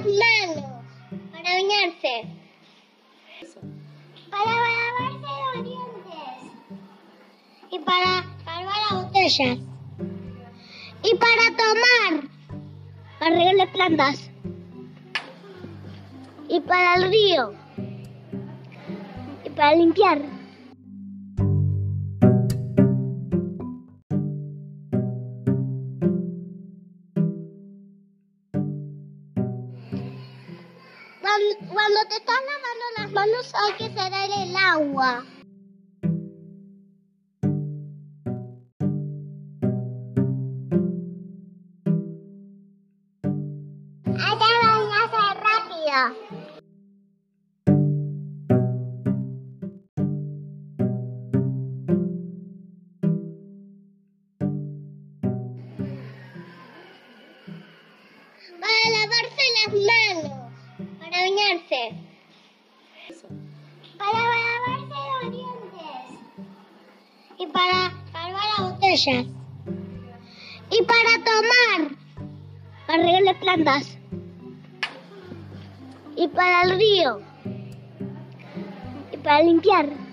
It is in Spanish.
las manos, para bañarse. Para lavarse los dientes. Y para salvar las botellas. Y para tomar. Para regar las plantas. Y para el río. Y para limpiar. Cuando, te estás lavando las manos hay que cerrar el agua. Hay que bañarse rápido. Para lavarse las manos, Para lavarse los dientes. Y para salvar las botellas. Y para tomar. Para regar las plantas. Y para el río. Y para limpiar.